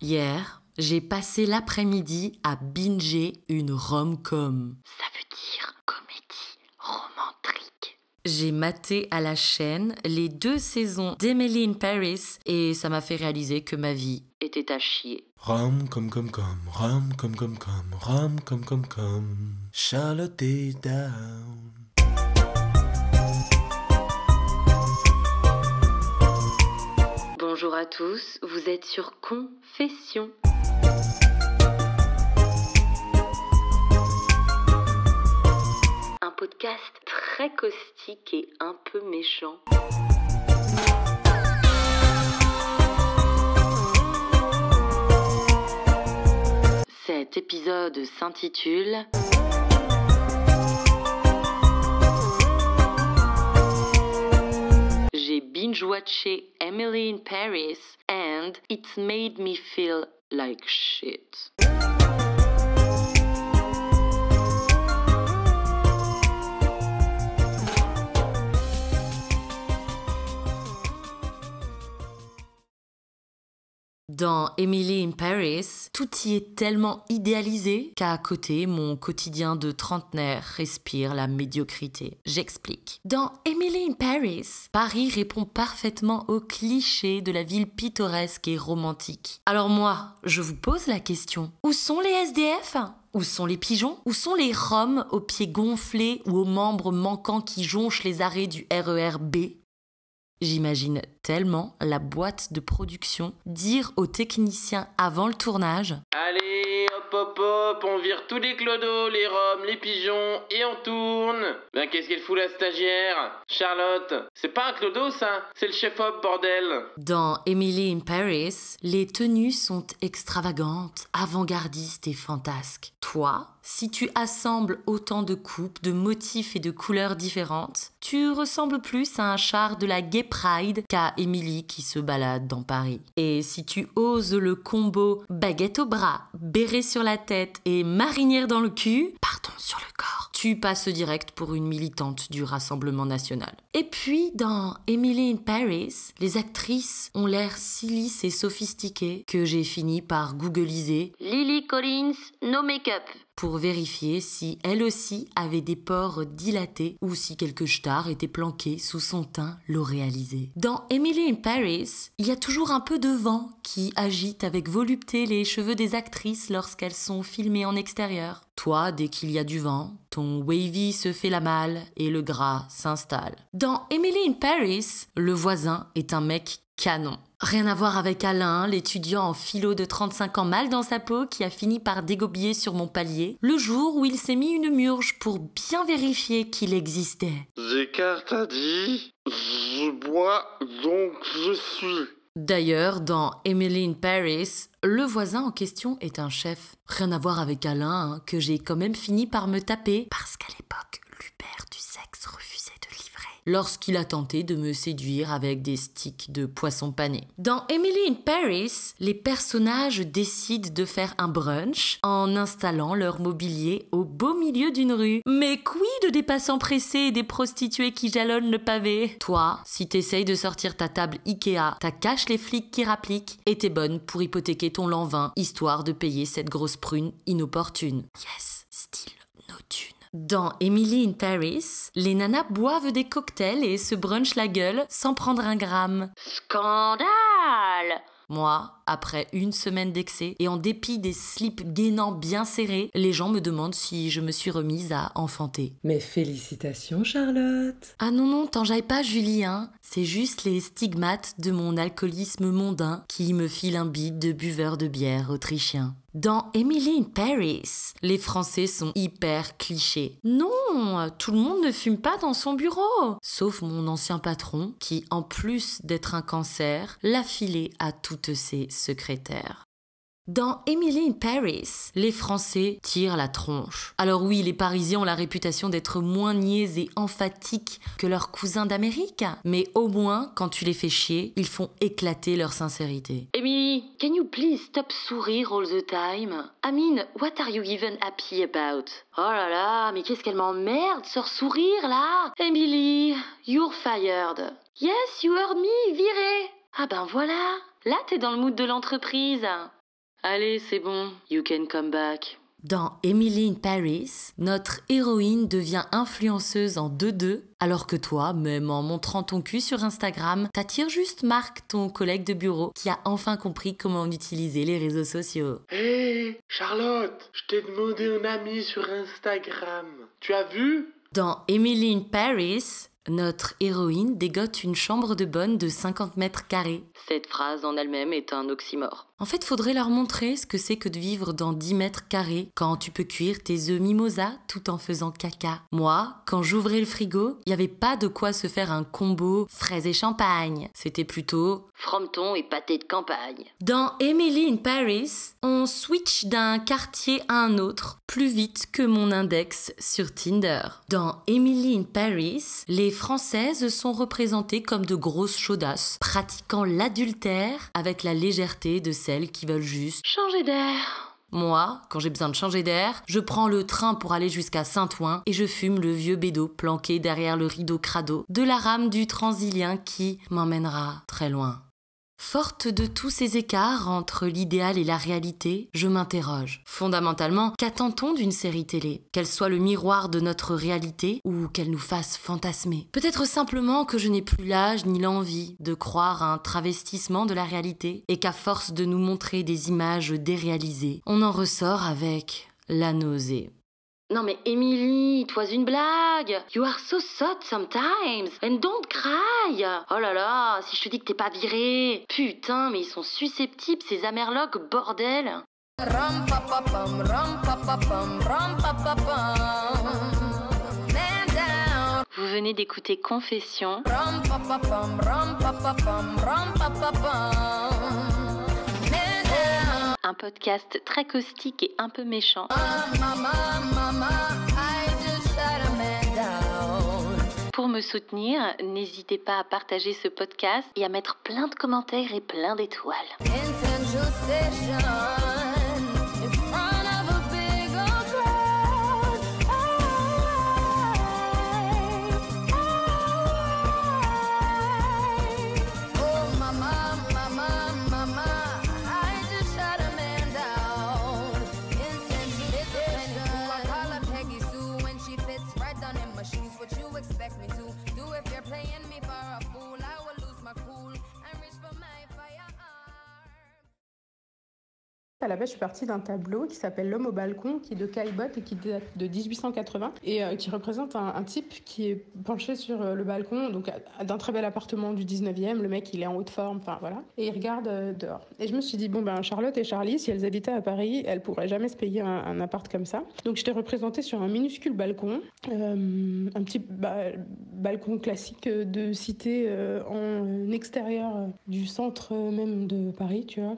Hier, j'ai passé l'après-midi à binger une rom-com. Ça veut dire comédie romantique. J'ai maté à la chaîne les deux saisons d'Emily in Paris et ça m'a fait réaliser que ma vie Était à chier. Rum comme comme comme, rum comme comme comme, rum comme comme comme, Charlotte est down. Bonjour à tous, vous êtes sur Confession. Un podcast très caustique et un peu méchant. Cet épisode s'intitule J'ai binge-watché Emily in Paris and it's made me feel like shit. Dans Emily in Paris, tout y est tellement idéalisé qu'à côté, mon quotidien de trentenaire respire la médiocrité. J'explique. Dans Emily in Paris, Paris répond parfaitement aux clichés de la ville pittoresque et romantique. Alors moi, je vous pose la question. Où sont les SDF où sont les pigeons? Où sont les roms aux pieds gonflés ou aux membres manquants qui jonchent les arrêts du RER B? J'imagine tellement la boîte de production dire aux techniciens avant le tournage Allez, hop hop hop, on vire tous les clodos, les roms, les pigeons et on tourne. Ben qu'est-ce qu'elle fout la stagiaire? Charlotte, c'est pas un clodo ça, c'est le chef-op bordel. Dans Emily in Paris, les tenues sont extravagantes, avant-gardistes et fantasques. Toi, si tu assembles autant de coupes, de motifs et de couleurs différentes, tu ressembles plus à un char de la Gay Pride qu'à Emily qui se balade dans Paris. Et si tu oses le combo baguette au bras, béret sur la tête et marinière dans le cul, pardon sur le corps, tu passes direct pour une militante du Rassemblement national. Et puis, dans Emily in Paris, les actrices ont l'air si lisses et sophistiquées que j'ai fini par googliser Lily Collins, no make-up. Pour vérifier si elle aussi avait des pores dilatés ou si quelques stars étaient planqués sous son teint l'oréalisé. Dans Emily in Paris, il y a toujours un peu de vent qui agite avec volupté les cheveux des actrices lorsqu'elles sont filmées en extérieur. Toi, dès qu'il y a du vent, ton wavy se fait la malle et le gras s'installe. Dans Emily in Paris, le voisin est un mec canon. Rien à voir avec Alain, l'étudiant en philo de 35 ans mal dans sa peau qui a fini par dégobiller sur mon palier, le jour où il s'est mis une murge pour bien vérifier qu'il existait. Descartes a dit Je bois, donc je suis. D'ailleurs, dans Emily in Paris, le voisin en question est un chef. Rien à voir avec Alain, hein, que j'ai quand même fini par me taper, parce qu'à l'époque, l'Uber du sexe. Lorsqu'il a tenté de me séduire avec des sticks de poisson pané. Dans Emily in Paris, les personnages décident de faire un brunch en installant leur mobilier au beau milieu d'une rue. Mais quid des passants pressés et des prostituées qui jalonnent le pavé? Toi, si t'essayes de sortir ta table Ikea, t'as cache les flics qui rappliquent et t'es bonne pour hypothéquer ton lanvin, histoire de payer cette grosse prune inopportune. Yes, style no thune. Dans Emily in Paris, les nanas boivent des cocktails et se brunchent la gueule sans prendre un gramme. Scandale Moi, après une semaine d'excès et en dépit des slips gainants bien serrés, les gens me demandent si je me suis remise à enfanter. Mais félicitations Charlotte Ah non, non, t'en jailles pas, Julie, hein. C'est juste les stigmates de mon alcoolisme mondain qui me filent un bide de buveur de bière autrichien. Dans Emily in Paris, les Français sont hyper clichés. Non, tout le monde ne fume pas dans son bureau. Sauf mon ancien patron, qui, en plus d'être un cancer, l'a filé à toutes ses secrétaires. Dans Emily in Paris, les Français tirent la tronche. Alors oui, les Parisiens ont la réputation d'être moins niais et emphatiques que leurs cousins d'Amérique, mais au moins, quand tu les fais chier, ils font éclater leur sincérité. Emily, can you please stop sourire all the time? I mean, what are you even happy about? Oh là là, mais qu'est-ce qu'elle m'emmerde, ce sourire là? Emily, you're fired. Yes, you heard me, viré. Ah ben voilà, là t'es dans le mood de l'entreprise. Allez, c'est bon, you can come back. Dans Emily in Paris, notre héroïne devient influenceuse en 2-2, alors que toi, même en montrant ton cul sur Instagram, t'attires juste Marc, ton collègue de bureau, qui a enfin compris comment utiliser les réseaux sociaux. Hé, Charlotte, je t'ai demandé un ami sur Instagram. Tu as vu? Dans Emily in Paris, notre héroïne dégote une chambre de bonne de 50 mètres carrés. Cette phrase en elle-même est un oxymore. En fait, faudrait leur montrer ce que c'est que de vivre dans 10 mètres carrés quand tu peux cuire tes œufs mimosa tout en faisant caca. Moi, quand j'ouvrais le frigo, il n'y avait pas de quoi se faire un combo fraises et champagne. C'était plutôt Frometon et pâté de campagne. Dans Emily in Paris, on switch d'un quartier à un autre plus vite que mon index sur Tinder. Dans Emily in Paris, les Françaises sont représentées comme de grosses chaudasses, pratiquant l'adultère avec la légèreté de celles qui veulent juste Changer d'air. moi, quand j'ai besoin de changer d'air, je prends le train pour aller jusqu'à Saint-Ouen et je fume le vieux bédo planqué derrière le rideau crado de la rame du transilien qui m'emmènera très loin. Forte de tous ces écarts entre l'idéal et la réalité, je m'interroge. Fondamentalement, qu'attend-on d'une série télé? Qu'elle soit le miroir de notre réalité ou qu'elle nous fasse fantasmer? Peut-être simplement que je n'ai plus l'âge ni l'envie de croire à un travestissement de la réalité et qu'à force de nous montrer des images déréalisées, on en ressort avec la nausée. Non mais Emily, it was une blague. You are so soft sometimes. And don't cry. Oh là là, si je te dis que t'es pas viré. Putain, mais ils sont susceptibles, ces amerlocs, bordel. Vous venez d'écouter Confession. Podcast très caustique et un peu méchant. Pour me soutenir, n'hésitez pas à partager ce podcast et à mettre plein de commentaires et plein d'étoiles. À la base, je suis partie d'un tableau qui s'appelle L'homme au balcon, qui est de Caillebotte et qui date de 1880 et euh, qui représente un, type qui est penché sur euh, le balcon, donc d'un très bel appartement du 19e. Le mec, il est en haute forme, enfin voilà, et il regarde euh, dehors. Et je me suis dit, bon, ben Charlotte et Charlie, si elles habitaient à Paris, elles pourraient jamais se payer un, appart comme ça. Donc je t'ai représenté sur un minuscule balcon, un petit ba- balcon classique de cité en extérieur du centre même de Paris, tu vois.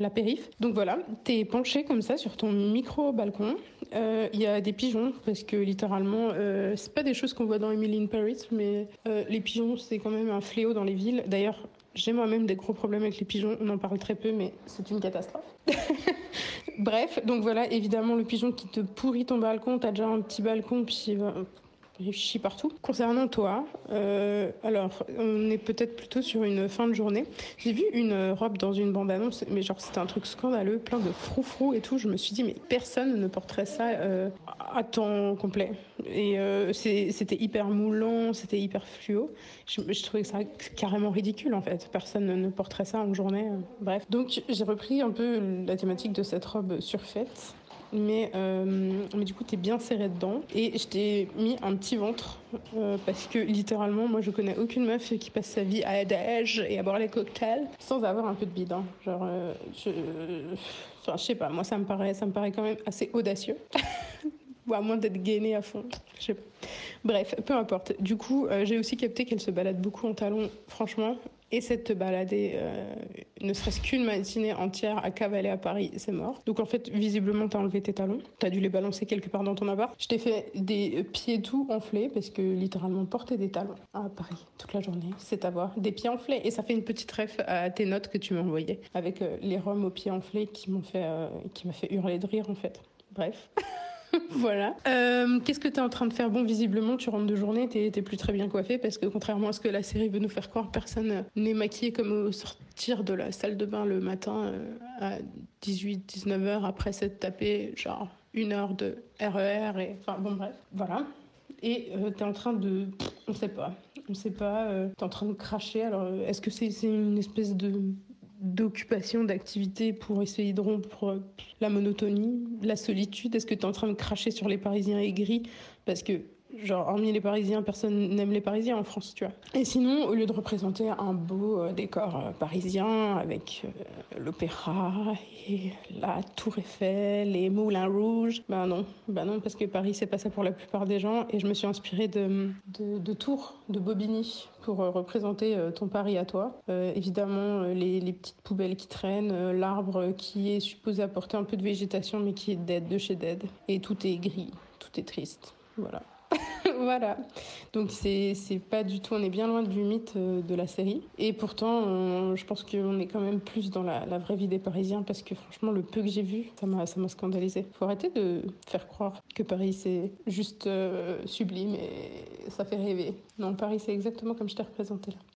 La périph. Donc voilà, t'es penché comme ça sur ton micro balcon. Euh, Il y a des pigeons parce que littéralement, euh, c'est pas des choses qu'on voit dans Emily in Paris, mais euh, les pigeons c'est quand même un fléau dans les villes. D'ailleurs, j'ai moi-même des gros problèmes avec les pigeons. On en parle très peu, mais c'est une catastrophe. Bref, donc voilà, évidemment le pigeon qui te pourrit ton balcon. T'as déjà un petit balcon, puis chie partout. Concernant toi, euh, alors on est peut-être plutôt sur une fin de journée. J'ai vu une robe dans une bande-annonce, mais genre c'était un truc scandaleux, plein de froufrous et tout. Je me suis dit, mais personne ne porterait ça euh, à temps complet. Et euh, c'était hyper moulant, c'était hyper fluo. Je, je trouvais ça carrément ridicule en fait. Personne ne- porterait ça en journée. bref. Donc j'ai repris un peu la thématique de cette robe surfaite. Mais, euh, mais du coup, t'es bien serré dedans. Et je t'ai mis un petit ventre. euh, parce que littéralement, moi, je connais aucune meuf qui passe sa vie à adage et à boire les cocktails sans avoir un peu de bide. hein. Genre, euh, je. Enfin, sais pas, moi, ça me paraît, ça me paraît quand même assez audacieux. Ou à moins d'être gainé à fond. Bref, peu importe. Du coup, j'ai aussi capté qu'elle se balade beaucoup en talons, franchement. Et cette te balader, euh, ne serait-ce qu'une matinée entière à cavaler à Paris, c'est mort. Donc en fait, visiblement, t'as enlevé tes talons. T'as dû les balancer quelque part dans ton appart. Je t'ai fait des pieds tout enflés, parce que littéralement, porter des talons à Paris toute la journée, c'est avoir des pieds enflés. Et ça fait une petite ref à tes notes que tu m'as envoyées, avec euh, les roms aux pieds enflés qui m'ont fait, euh, qui m'a fait hurler de rire en fait. Bref. voilà. Euh, Qu'est-ce que tu es en train de faire Bon, visiblement, tu rentres de journée, t'es plus très bien coiffé parce que contrairement à ce que la série veut nous faire croire, personne n'est maquillé comme au sortir de la salle de bain le matin euh, à 18-19 heures après s'être tapé genre une heure de RER et enfin bon bref, voilà. Et euh, t'es en train de, on sait pas, on sait pas, euh, t'es en train de cracher. Alors euh, est-ce que c'est une espèce de d'occupation, d'activité pour essayer de rompre euh, la monotonie, la solitude? Est-ce que tu es en train de cracher sur les Parisiens aigris Parce que, genre, hormis les Parisiens, personne n'aime les Parisiens en France, tu vois. Et sinon, au lieu de représenter un beau euh, décor euh, parisien avec euh, l'opéra et la Tour Eiffel et Moulin Rouge, ben non, ben non, parce que Paris, c'est pas ça pour la plupart des gens. Et je me suis inspirée de, de, Tours, de Bobigny, pour représenter ton Paris à toi. Évidemment, les, les petites poubelles qui traînent, l'arbre qui est supposé apporter un peu de végétation, mais qui est dead de chez dead. Et tout est gris, tout est triste. Voilà. Voilà. Donc c'est pas du tout, on est bien loin du mythe euh, de la série. Et pourtant, je pense qu'on est quand même plus dans la, vraie vie des Parisiens parce que franchement, le peu que j'ai vu, ça m'a ça m'a scandalisé. Faut arrêter de faire croire que Paris c'est juste euh, sublime et ça fait rêver. Non, Paris c'est exactement comme je t'ai représenté là.